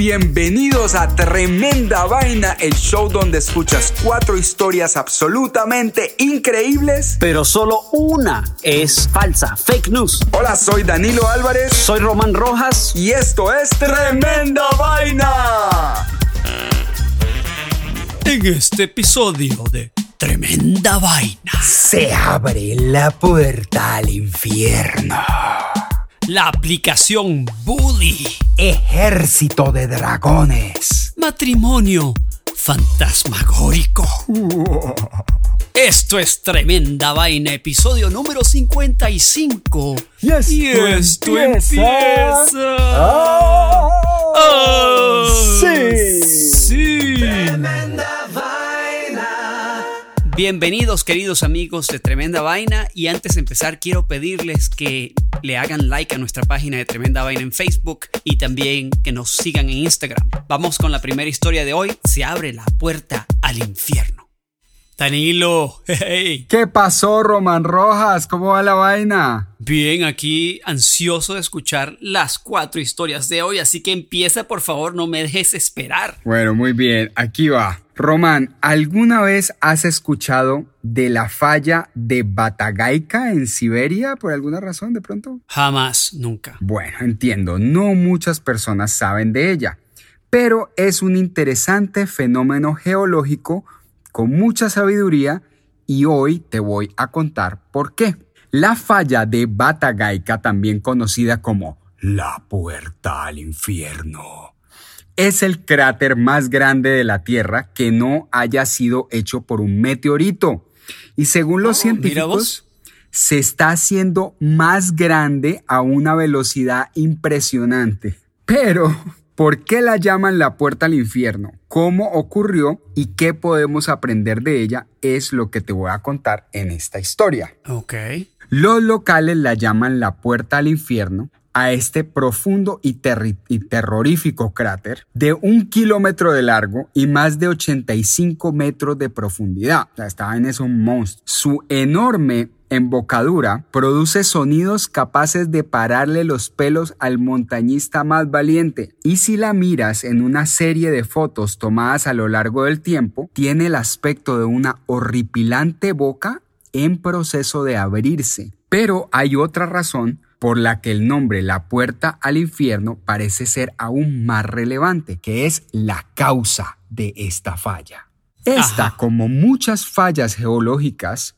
bienvenidos a Tremenda Vaina, el show donde escuchas cuatro historias absolutamente increíbles. Pero solo una es falsa, fake news. Hola, soy Danilo Álvarez. Soy Román Rojas. Y esto es Tremenda Vaina. En este episodio de Tremenda Vaina se abre la puerta al infierno. La aplicación Bully. Ejército de dragones. Matrimonio fantasmagórico. Esto es Tremenda Vaina, episodio número 55. Y esto, y esto empieza. empieza. Ah, Ah, sí. sí. Bienvenidos queridos amigos de Tremenda Vaina y antes de empezar quiero pedirles que le hagan like a nuestra página de Tremenda Vaina en Facebook y también que nos sigan en Instagram. Vamos con la primera historia de hoy. Se abre la puerta al infierno. Danilo, hey. ¿Qué pasó, Román Rojas? ¿Cómo va la vaina? Bien, aquí ansioso de escuchar las cuatro historias de hoy, así que empieza por favor, no me dejes esperar. Bueno, muy bien, aquí va. Román, ¿alguna vez has escuchado de la falla de Batagaica en Siberia por alguna razón de pronto? Jamás, nunca. Bueno, entiendo, no muchas personas saben de ella, pero es un interesante fenómeno geológico con mucha sabiduría y hoy te voy a contar por qué. La falla de Batagaica, también conocida como la puerta al infierno, es el cráter más grande de la Tierra que no haya sido hecho por un meteorito. Y según los Oh, científicos, se está haciendo más grande a una velocidad impresionante. Pero, ¿por qué la llaman la puerta al infierno? ¿Cómo ocurrió y qué podemos aprender de ella? Es lo que te voy a contar en esta historia. Ok. Los locales la llaman la puerta al infierno a este profundo y, terrorífico cráter de un kilómetro de largo y más de 85 metros de profundidad. O sea, esta monstruo. Su enorme embocadura produce sonidos capaces de pararle los pelos al montañista más valiente. Y si la miras en una serie de fotos tomadas a lo largo del tiempo, tiene el aspecto de una horripilante boca en proceso de abrirse. Pero hay otra razón por la que el nombre La Puerta al Infierno parece ser aún más relevante, que es la causa de esta falla. Esta, Ajá. como muchas fallas geológicas,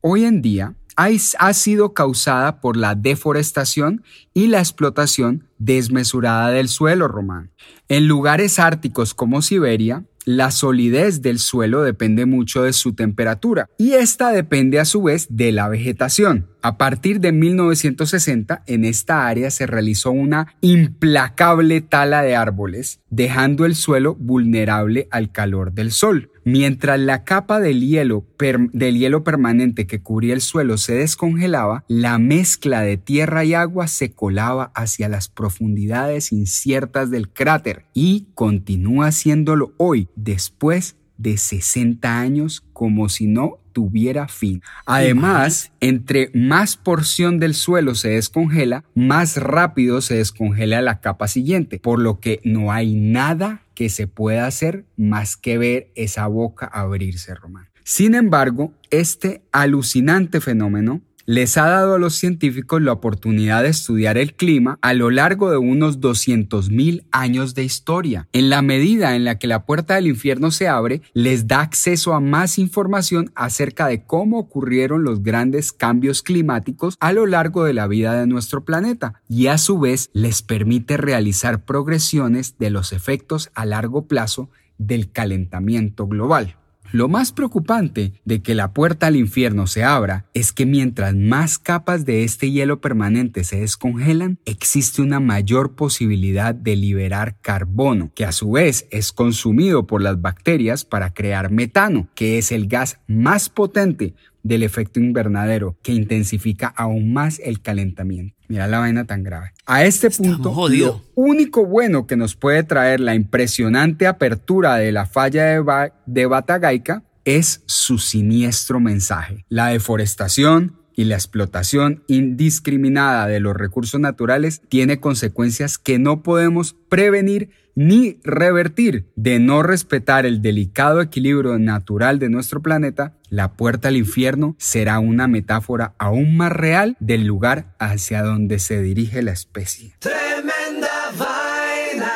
hoy en día ha, ha sido causada por la deforestación y la explotación desmesurada del suelo román. En lugares árticos como Siberia, la solidez del suelo depende mucho de su temperatura y esta depende a su vez de la vegetación. A partir de 1960 en esta área se realizó una implacable tala de árboles, dejando el suelo vulnerable al calor del sol. Mientras la capa del hielo, del hielo permanente que cubría el suelo se descongelaba, la mezcla de tierra y agua se colaba hacia las profundidades inciertas del cráter y continúa haciéndolo hoy, después de 60 años, como si no tuviera fin. Además, entre más porción del suelo se descongela, más rápido se descongela la capa siguiente, por lo que no hay nada que se pueda hacer más que ver esa boca abrirse, Román. Sin embargo, este alucinante fenómeno les ha dado a los científicos la oportunidad de estudiar el clima a lo largo de unos 200.000 años de historia. En la medida en la que la puerta del infierno se abre, les da acceso a más información acerca de cómo ocurrieron los grandes cambios climáticos a lo largo de la vida de nuestro planeta y a su vez les permite realizar progresiones de los efectos a largo plazo del calentamiento global. Lo más preocupante de que la puerta al infierno se abra es que mientras más capas de este hielo permanente se descongelan, existe una mayor posibilidad de liberar carbono, que a su vez es consumido por las bacterias para crear metano, que es el gas más potente del efecto invernadero, que intensifica aún más el calentamiento. Mira la vaina tan grave. A este Estamos punto, jodidos. lo único bueno que nos puede traer la impresionante apertura de la falla de, Ba- de Batagaica es su siniestro mensaje. La deforestación y la explotación indiscriminada de los recursos naturales tiene consecuencias que no podemos prevenir ni revertir. De no respetar el delicado equilibrio natural de nuestro planeta, la puerta al infierno será una metáfora aún más real del lugar hacia donde se dirige la especie. Tremenda vaina.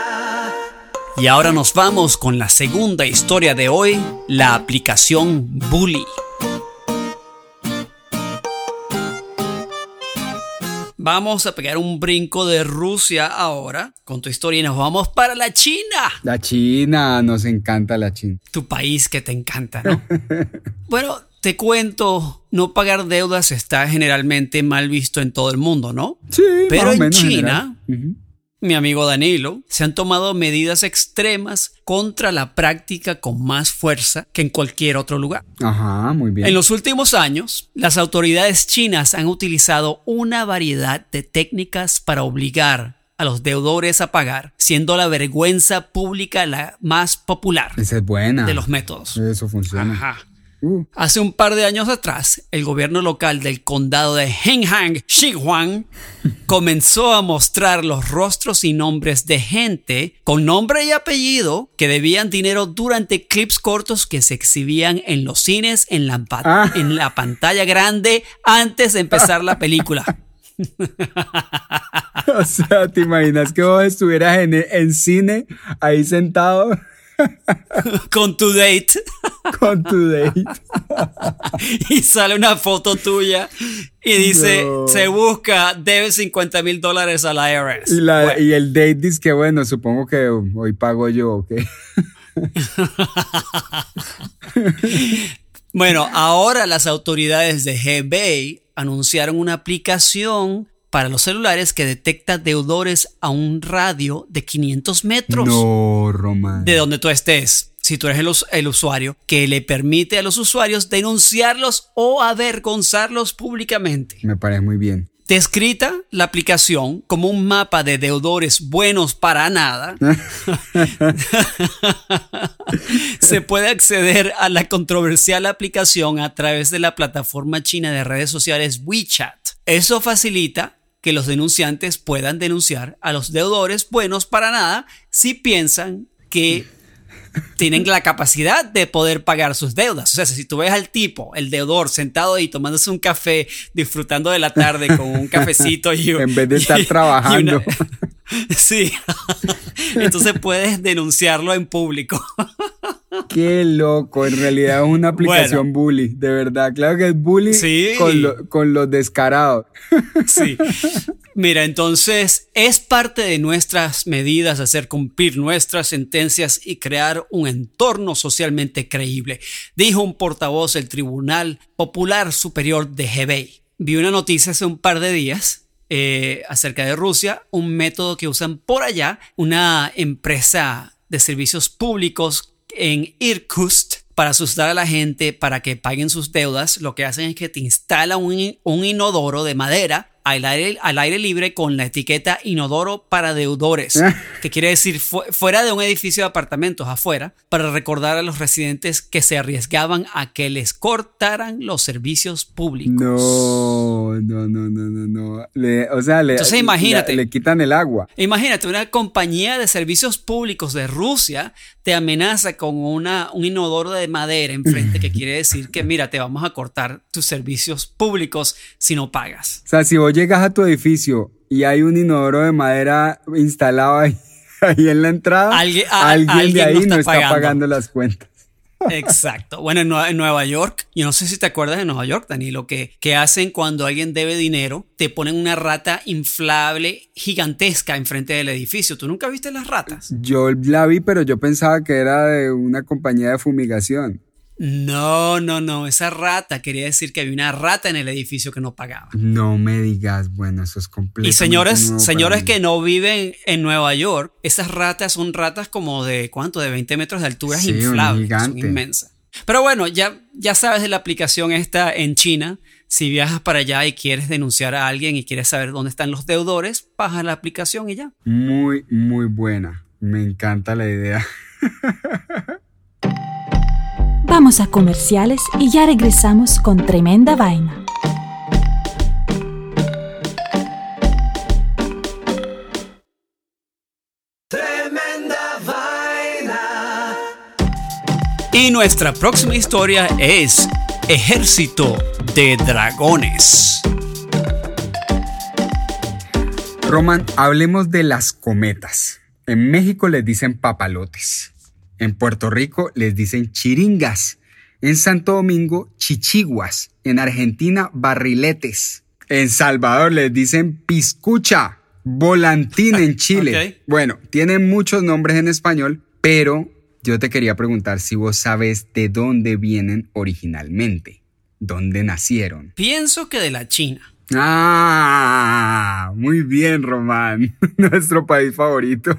Y ahora nos vamos con la segunda historia de hoy, la aplicación Bully. Vamos a pegar un brinco de Rusia ahora con tu historia y nos vamos para la China. La China, nos encanta la China. Tu país que te encanta, ¿no? bueno, te cuento, no pagar deudas está generalmente mal visto en todo el mundo, ¿no? Sí, pero en China mi amigo Danilo, se han tomado medidas extremas contra la práctica con más fuerza que en cualquier otro lugar. Ajá, muy bien. En los últimos años, las autoridades chinas han utilizado una variedad de técnicas para obligar a los deudores a pagar, siendo la vergüenza pública la más popular. Esa es buena. De los métodos. Eso funciona. Ajá. Uh. Hace un par de años atrás, el gobierno local del condado de Henghang, Xinhuang, comenzó a mostrar los rostros y nombres de gente con nombre y apellido que debían dinero durante clips cortos que se exhibían en los cines en la, ah. en la pantalla grande antes de empezar la película. o sea, ¿te imaginas que vos estuvieras en, en cine ahí sentado? Con tu date. Con tu date. y sale una foto tuya y dice, se busca, debe 50 mil dólares a la IRS. Y, el date dice que bueno, supongo que hoy pago yo, ¿ok? bueno, ahora las autoridades de Hebei anunciaron una aplicación para los celulares que detecta deudores a un radio de 500 metros. No, Román. De donde tú estés. Si tú eres el, el, usuario, que le permite a los usuarios denunciarlos o avergonzarlos públicamente. Me parece muy bien. Descrita la aplicación como un mapa de deudores buenos para nada, se puede acceder a la controversial aplicación a través de la plataforma china de redes sociales WeChat. Eso facilita que los denunciantes puedan denunciar a los deudores buenos para nada si piensan que tienen la capacidad de poder pagar sus deudas. O sea, si tú ves al tipo, el deudor, sentado ahí tomándose un café, disfrutando de la tarde con un cafecito y En vez de estar trabajando. sí. Entonces puedes denunciarlo en público. Qué loco, en realidad es una aplicación bully, de verdad. Claro que es bully con, con los descarados. Sí. Mira, entonces es parte de nuestras medidas hacer cumplir nuestras sentencias y crear un entorno socialmente creíble, dijo un portavoz del Tribunal Popular Superior de Hebei. Vi una noticia hace un par de días eh, acerca de Rusia, un método que usan por allá, una empresa de servicios públicos en Irkutsk para asustar a la gente para que paguen sus deudas, lo que hacen es que te instala un, un inodoro de madera al aire, al aire libre con la etiqueta inodoro para deudores, ah. que quiere decir fuera de un edificio de apartamentos, afuera, para recordar a los residentes que se arriesgaban a que les cortaran los servicios públicos. No, no, no, no, no, no. o sea, le, Entonces imagínate. Le, quitan el agua. Imagínate, una compañía de servicios públicos de Rusia te amenaza con una, un inodoro de madera enfrente, que quiere decir que, mira, te vamos a cortar tus servicios públicos si no pagas. O sea, si vos llegas a tu edificio y hay un inodoro de madera instalado ahí, en la entrada, alguien, de ahí no está, pagando. las cuentas. Exacto. Bueno, en Nueva, York, yo no sé si te acuerdas de Nueva York, Dani, lo que, que hacen cuando alguien debe dinero, te ponen una rata inflable gigantesca enfrente del edificio. ¿Tú nunca viste las ratas? Yo la vi, pero yo pensaba que era de una compañía de fumigación. No, no, no, esa rata quería decir que había una rata en el edificio que no pagaba. No me digas, bueno, eso es completo. Y señores, señores que no viven en Nueva York, esas ratas son ratas como de ¿cuánto? De 20 metros de altura, sí, inflables, son inmensas. Pero bueno, ya, ya sabes de la aplicación esta en China. Si viajas para allá y quieres denunciar a alguien y quieres saber dónde están los deudores, baja la aplicación y ya. Muy, muy buena. Me encanta la idea. Vamos a comerciales y ya regresamos con Tremenda Vaina. Tremenda Vaina. Y nuestra próxima historia es Ejército de Dragones. Roman, hablemos de las cometas. En México les dicen papalotes. En Puerto Rico les dicen chiringas. En Santo Domingo, chichiguas. En Argentina, barriletes. En Salvador les dicen piscucha. Volantín en Chile. Bueno, tienen muchos nombres en español, pero yo te quería preguntar si vos sabes de dónde vienen originalmente. ¿Dónde nacieron? Pienso que de la China. Ah, muy bien, Román. Nuestro país favorito.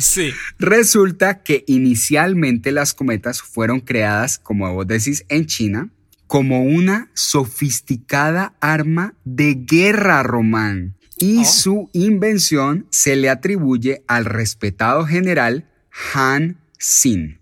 sí. Resulta que inicialmente las cometas fueron creadas, como vos decís, en China, como una sofisticada arma de guerra, Román. Y oh. su invención se le atribuye al respetado general Han Xin.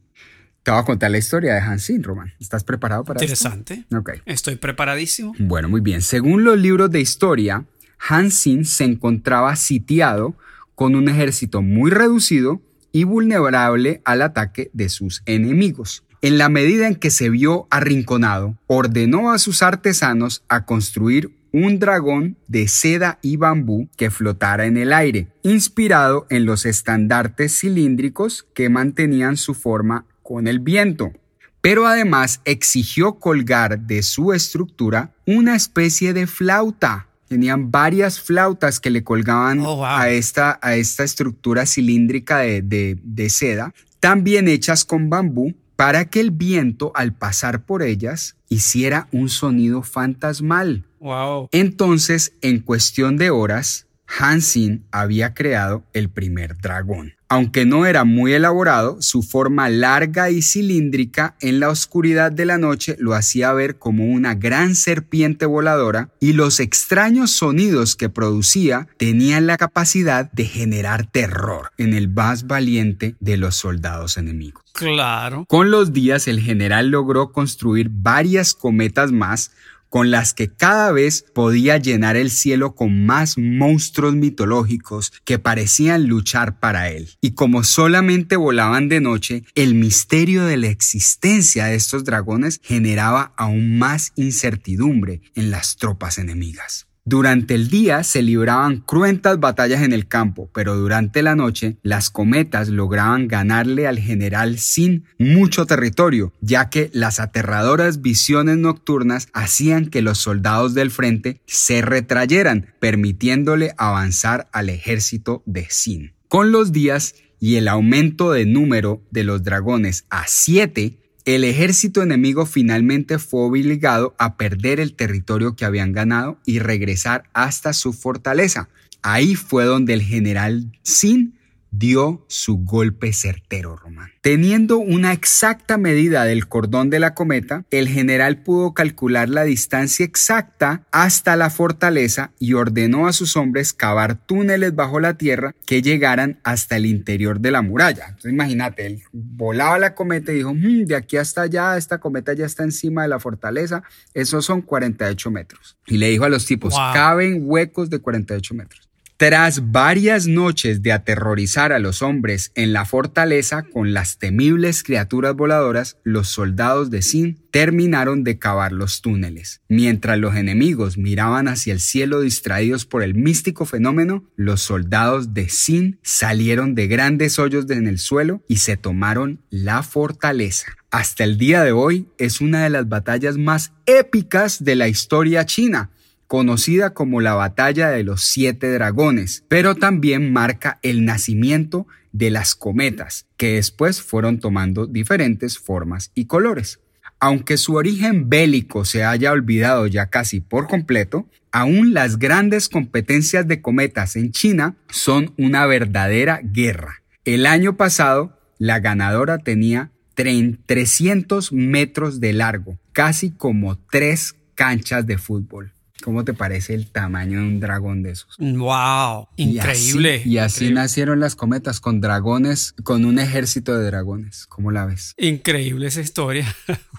Te voy a contar la historia de Hansin, Roman. ¿Estás preparado para Interesante. esto? Interesante. Ok. Estoy preparadísimo. Bueno, muy bien. Según los libros de historia, Hansin se encontraba sitiado con un ejército muy reducido y vulnerable al ataque de sus enemigos. En la medida en que se vio arrinconado, ordenó a sus artesanos a construir un dragón de seda y bambú que flotara en el aire, inspirado en los estandartes cilíndricos que mantenían su forma con el viento. Pero además exigió colgar de su estructura una especie de flauta. Tenían varias flautas que le colgaban oh, a, esta, a, esta, estructura cilíndrica de, de, de seda, también hechas con bambú, para que el viento al pasar por ellas hiciera un sonido fantasmal. Wow. Entonces, en cuestión de horas, Hansin había creado el primer dragón. Aunque no era muy elaborado, su forma larga y cilíndrica en la oscuridad de la noche lo hacía ver como una gran serpiente voladora y los extraños sonidos que producía tenían la capacidad de generar terror en el más valiente de los soldados enemigos. Claro. Con los días el general logró construir varias cometas más con las que cada vez podía llenar el cielo con más monstruos mitológicos que parecían luchar para él. Y como solamente volaban de noche, el misterio de la existencia de estos dragones generaba aún más incertidumbre en las tropas enemigas. Durante el día se libraban cruentas batallas en el campo, pero durante la noche las cometas lograban ganarle al general sin mucho territorio, ya que las aterradoras visiones nocturnas hacían que los soldados del frente se retrayeran, permitiéndole avanzar al ejército de Sin. Con los días y el aumento de número de los dragones a siete, el ejército enemigo finalmente fue obligado a perder el territorio que habían ganado y regresar hasta su fortaleza. Ahí fue donde el general Sin dio su golpe certero, Román. Teniendo una exacta medida del cordón de la cometa, el general pudo calcular la distancia exacta hasta la fortaleza y ordenó a sus hombres cavar túneles bajo la tierra que llegaran hasta el interior de la muralla. Entonces imagínate, él volaba la cometa y dijo, hmm, de aquí hasta allá, esta cometa ya está encima de la fortaleza, esos son 48 metros. Y le dijo a los tipos, caben huecos de 48 metros. Tras varias noches de aterrorizar a los hombres en la fortaleza con las temibles criaturas voladoras, los soldados de Sin terminaron de cavar los túneles. Mientras los enemigos miraban hacia el cielo distraídos por el místico fenómeno, los soldados de Sin salieron de grandes hoyos en el suelo y se tomaron la fortaleza. Hasta el día de hoy es una de las batallas más épicas de la historia china conocida como la Batalla de los Siete Dragones, pero también marca el nacimiento de las cometas, que después fueron tomando diferentes formas y colores. Aunque su origen bélico se haya olvidado ya casi por completo, aún las grandes competencias de cometas en China son una verdadera guerra. El año pasado, la ganadora tenía 300 metros de largo, casi como tres canchas de fútbol. ¿Cómo te parece el tamaño de un dragón de esos? ¡Wow! Increíble. Y así, nacieron las cometas con dragones, con un ejército de dragones. ¿Cómo la ves? Increíble esa historia.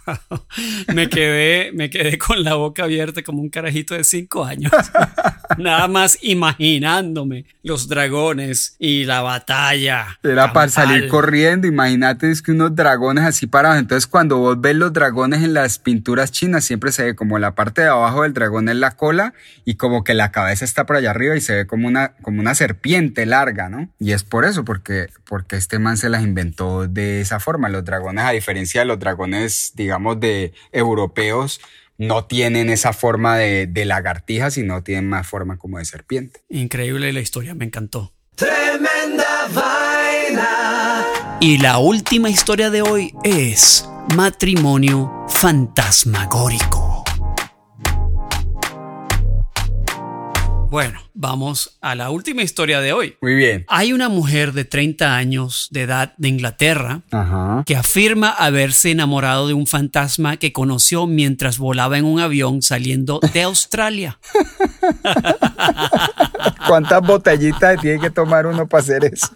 me, quedé, me quedé con la boca abierta como un carajito de cinco años. Nada más imaginándome los dragones y la batalla. Era para salir corriendo. Imagínate es que unos dragones así parados. Entonces, cuando vos ves los dragones en las pinturas chinas, siempre se ve como la parte de abajo del dragón es la cola y como que la cabeza está por allá arriba y se ve como una, como una serpiente larga, ¿no? Y es por eso, porque, porque este man se las inventó de esa forma. Los dragones, a diferencia de los dragones, digamos, de europeos, no tienen esa forma de, de lagartija, sino tienen más forma como de serpiente. Increíble la historia, me encantó. Tremenda vaina. Y la última historia de hoy es matrimonio fantasmagórico. Bueno, vamos a la última historia de hoy. Muy bien. Hay una mujer de 30 años de edad de Inglaterra que afirma haberse enamorado de un fantasma que conoció mientras volaba en un avión saliendo de Australia. ¿Cuántas botellitas tiene que tomar uno para hacer eso?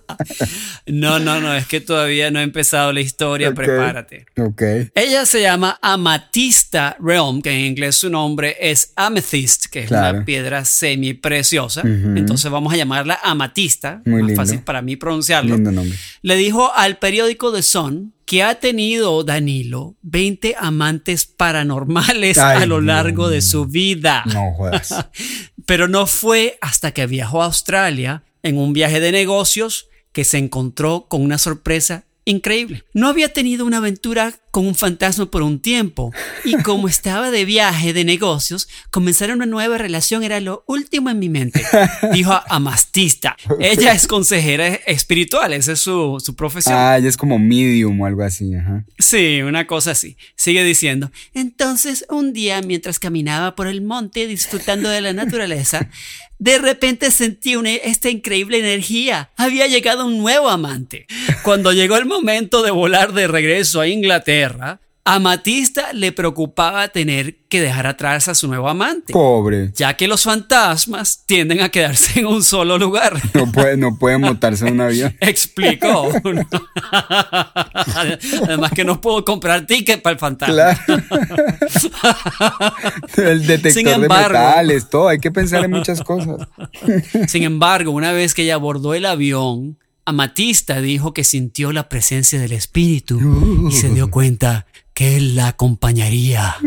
no, no, no, es que todavía no ha empezado la historia, prepárate. Ok. Ella se llama Amatista Realm, que en inglés su nombre es Amethyst, que es una piedra semi preciosa. Entonces vamos a llamarla Amatista. Muy más fácil para mí pronunciarlo. Lindo nombre. Le dijo al periódico The Sun que ha tenido Danilo 20 amantes paranormales a lo largo de su vida. No jodas. Pero no fue hasta que viajó a Australia en un viaje de negocios que se encontró con una sorpresa increíble. No había tenido una aventura con un fantasma por un tiempo y como estaba de viaje de negocios, comenzar una nueva relación era lo último en mi mente, dijo Amastista. Ella es consejera espiritual, esa es su, su profesión. Ah, ella es como medium o algo así. Ajá. Sí, una cosa así. Sigue diciendo, entonces un día mientras caminaba por el monte disfrutando de la naturaleza, de repente sentí una, esta increíble energía. Había llegado un nuevo amante. Cuando llegó el momento de volar de regreso a Inglaterra, a Matista le preocupaba tener que dejar atrás a su nuevo amante. Pobre. Ya que los fantasmas tienden a quedarse en un solo lugar. No puede, no puede montarse en un avión. Explicó. Además que no puedo comprar ticket para el fantasma. Claro. el detector de metales, todo. Hay que pensar en muchas cosas. Sin embargo, una vez que ella abordó el avión, Amatista dijo que sintió la presencia del espíritu y se dio cuenta que él la acompañaría.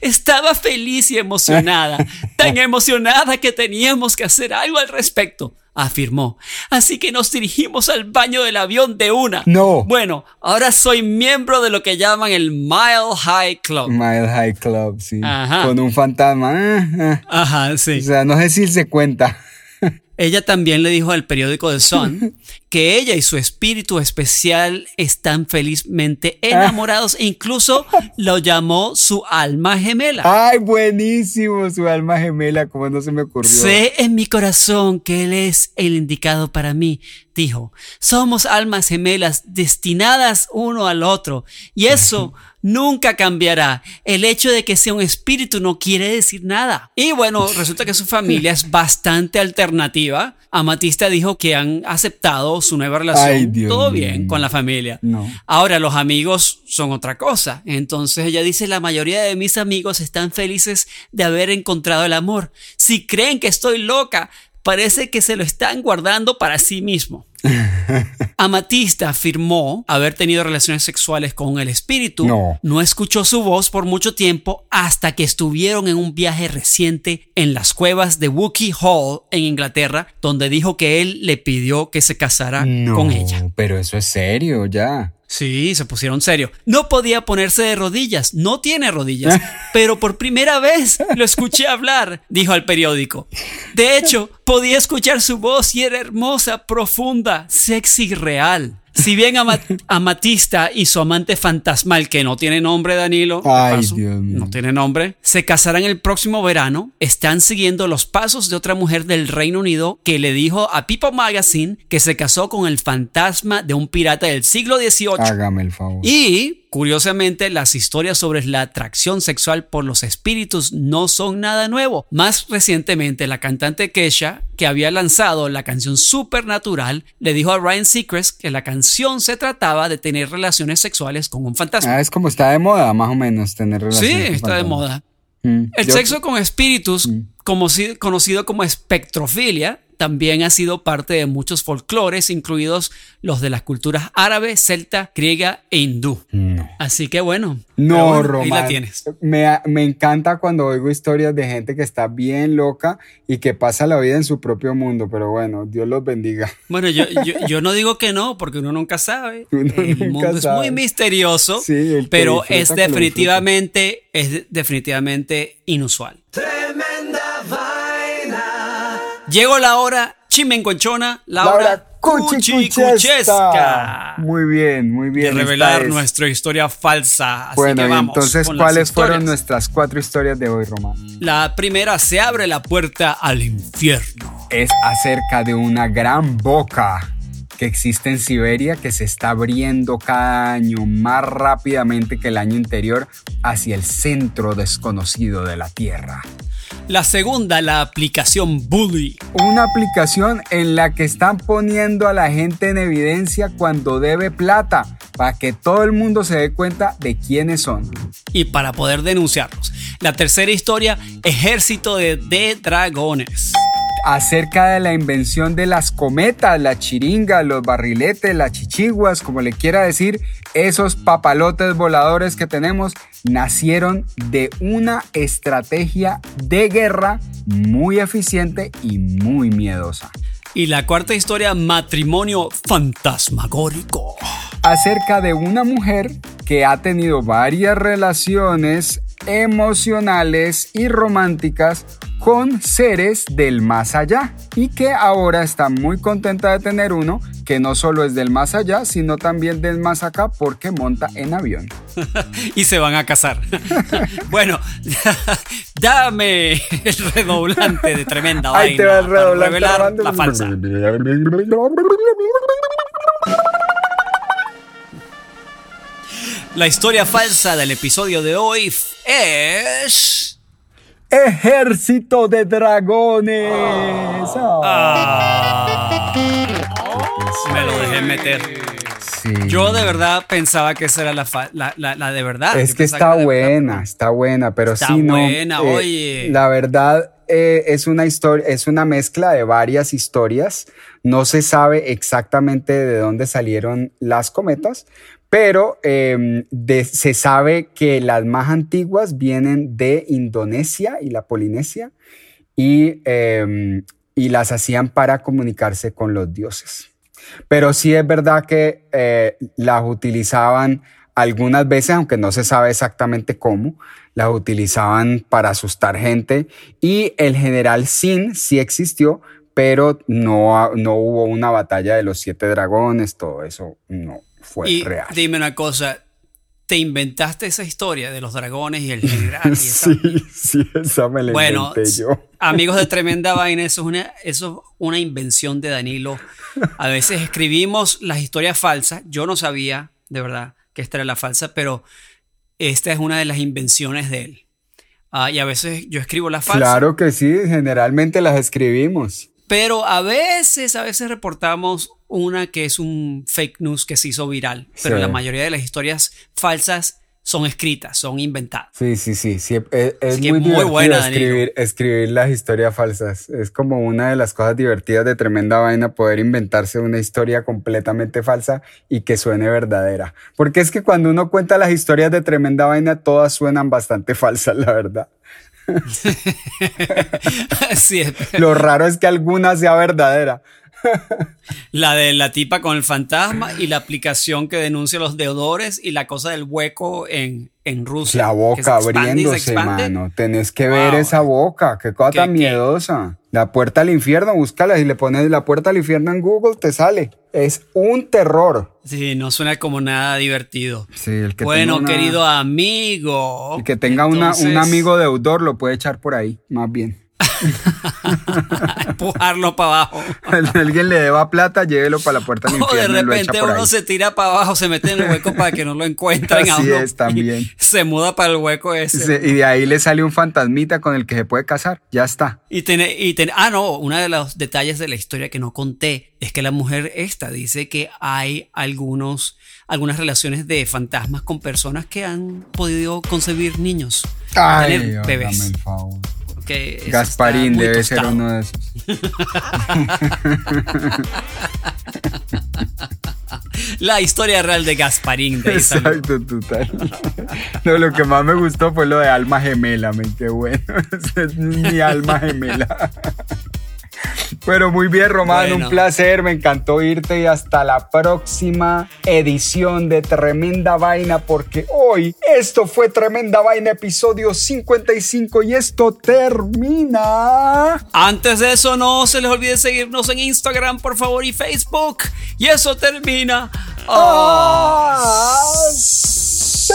Estaba feliz y emocionada, tan emocionada que teníamos que hacer algo al respecto, afirmó. Así que nos dirigimos al baño del avión de una. No. Bueno, ahora soy miembro de lo que llaman el Mile High Club. Mile High Club, sí. Con un fantasma. Ajá, sí. O sea, no sé si se cuenta. Ella también le dijo al periódico The Sun que ella y su espíritu especial están felizmente enamorados e incluso lo llamó su alma gemela. ¡Ay, buenísimo! Su alma gemela, como no se me ocurrió. Sé en mi corazón que él es el indicado para mí, dijo. Somos almas gemelas destinadas uno al otro y eso nunca cambiará. El hecho de que sea un espíritu no quiere decir nada. Y bueno, resulta que su familia es bastante alternativa. Amatista dijo que han aceptado su nueva relación. Todo bien con la familia. No. Ahora los amigos son otra cosa. Entonces ella dice, la mayoría de mis amigos están felices de haber encontrado el amor. Si creen que estoy loca, parece que se lo están guardando para sí mismo. Amatista afirmó haber tenido relaciones sexuales con el espíritu. No. no escuchó su voz por mucho tiempo hasta que estuvieron en un viaje reciente en las cuevas de Wookiee Hall en Inglaterra, donde dijo que él le pidió que se casara con ella. Pero eso es serio, ya. Sí, se pusieron serio. No podía ponerse de rodillas, no tiene rodillas, pero por primera vez lo escuché hablar, dijo al periódico. De hecho, podía escuchar su voz y era hermosa, profunda, sexy, real. Si bien Amatista y su amante fantasmal, que no tiene nombre, Danilo, no tiene nombre, se casarán el próximo verano, están siguiendo los pasos de otra mujer del Reino Unido que le dijo a People Magazine que se casó con el fantasma de un pirata del siglo XVIII. Hágame el favor. Y curiosamente, las historias sobre la atracción sexual por los espíritus no son nada nuevo. Más recientemente, la cantante Kesha, que había lanzado la canción Supernatural, le dijo a Ryan Seacrest que la canción se trataba de tener relaciones sexuales con un fantasma. Ah, es como está de moda, más o menos, tener relaciones. Sí, está de moda. Mm, El sexo con espíritus, mm. como, conocido como espectrofilia, también ha sido parte de muchos folclores, incluidos los de las culturas árabe, celta, griega e hindú. Así que bueno. No, Román. Ahí la tienes. Me, me, encanta cuando oigo historias de gente que está bien loca y que pasa la vida en su propio mundo, pero bueno, Dios los bendiga. Bueno, yo, yo, no digo que no, porque uno nunca sabe. El mundo es muy misterioso, pero es definitivamente, es definitivamente inusual. Llegó la hora chimenconchona, la, la hora cuchicuchesca. Muy bien, muy bien. De revelar nuestra historia falsa. bueno, entonces, ¿cuáles fueron nuestras cuatro historias de hoy, Román? La primera, se abre la puerta al infierno. Es acerca de una gran boca que existe en Siberia que se está abriendo cada año más rápidamente que el año anterior hacia el centro desconocido de la Tierra. La segunda, la aplicación Bully. Una aplicación en la que están poniendo a la gente en evidencia cuando debe plata, para que todo el mundo se dé cuenta de quiénes son. Y para poder denunciarlos. La tercera historia, Ejército de, de Dragones acerca de la invención de las cometas, la chiringa, los barriletes, las chichiguas, como le quiera decir, esos papalotes voladores que tenemos nacieron de una estrategia de guerra muy eficiente y muy miedosa. Y la cuarta historia, matrimonio fantasmagórico. Acerca de una mujer que ha tenido varias relaciones emocionales y románticas con seres del más allá y que ahora está muy contenta de tener uno que no solo es del más allá, sino también del más acá porque monta en avión. y se van a casar. bueno, dame el redoblante de tremenda Ahí te va el redoblante revelar la falsa. La historia falsa del episodio de hoy es... Ejército de dragones. Ah. me lo dejé meter. Yo de verdad pensaba que esa era la, la, de verdad. Es que está buena, está buena, pero está sí buena, no. Eh, oye. La verdad eh, es una historia, es una mezcla de varias historias. No se sabe exactamente de dónde salieron las cometas, pero em, se sabe que las más antiguas vienen de Indonesia y la Polinesia y, em, y las hacían para comunicarse con los dioses. Pero sí es verdad que eh, las utilizaban algunas veces, aunque no se sabe exactamente cómo, las utilizaban para asustar gente y el general Sin sí existió, pero no, no hubo una batalla de los siete dragones, todo eso no fue y real. Dime una cosa, ¿te inventaste esa historia de los dragones y el general? sí, sí, esa me la bueno, inventé yo. Amigos de Tremenda Vaina, eso es, una, eso es una invención de Danilo. A veces escribimos las historias falsas. Yo no sabía, de verdad, que esta era la falsa, pero esta es una de las invenciones de él. Ah, y a veces yo escribo las falsas. Claro que sí, generalmente las escribimos. Pero a veces, a veces reportamos una que es un fake news que se hizo viral, pero la mayoría de las historias falsas son escritas, son inventadas. Sí, sí, sí, sí es, muy, muy buena escribir, escribir las historias falsas. Es como una de las cosas divertidas de tremenda vaina poder inventarse una historia completamente falsa y que suene verdadera. Porque es que cuando uno cuenta las historias de tremenda vaina, todas suenan bastante falsas, la verdad. Lo raro es que alguna sea verdadera. La de la tipa con el fantasma y la aplicación que denuncia los deudores y la cosa del hueco en, en Rusia. La boca abriéndose, mano. Tenés que ver esa boca. Qué cosa tan miedosa. La puerta al infierno, búscala. y le pones la puerta al infierno en Google, te sale. Es un terror. Sí, no suena como nada divertido. Sí, el que bueno, querido amigo. El que tenga un amigo deudor lo puede echar por ahí, más bien. Empujarlo para abajo. Alguien le deba plata, llévelo para la puerta del O de infierno y lo echa repente uno se tira para abajo, se mete en el hueco para que no lo encuentren a Así uno. es, también. Se muda para el hueco ese. Se- y de ahí le sale un fantasmita con el que se puede casar. Ya está. Y tiene, y ah, no, uno de los detalles de la historia que no conté es que la mujer esta dice que hay algunos, algunas relaciones de fantasmas con personas que han podido concebir niños, tener hágame bebés. el favor. Que Gasparín debe ser uno de esos. La historia real de Gasparín de Isabel. Exacto, total. No, lo que más me gustó fue lo de alma gemela, men, qué bueno. Es mi alma gemela. Pero muy bien, Román, Bueno. un placer, me encantó irte y hasta la próxima edición de Tremenda Vaina, porque hoy esto fue Tremenda Vaina, episodio 55 y esto termina. Antes de eso, no se les olvide seguirnos en Instagram, por favor, y Facebook. Y eso termina. Ah, sí.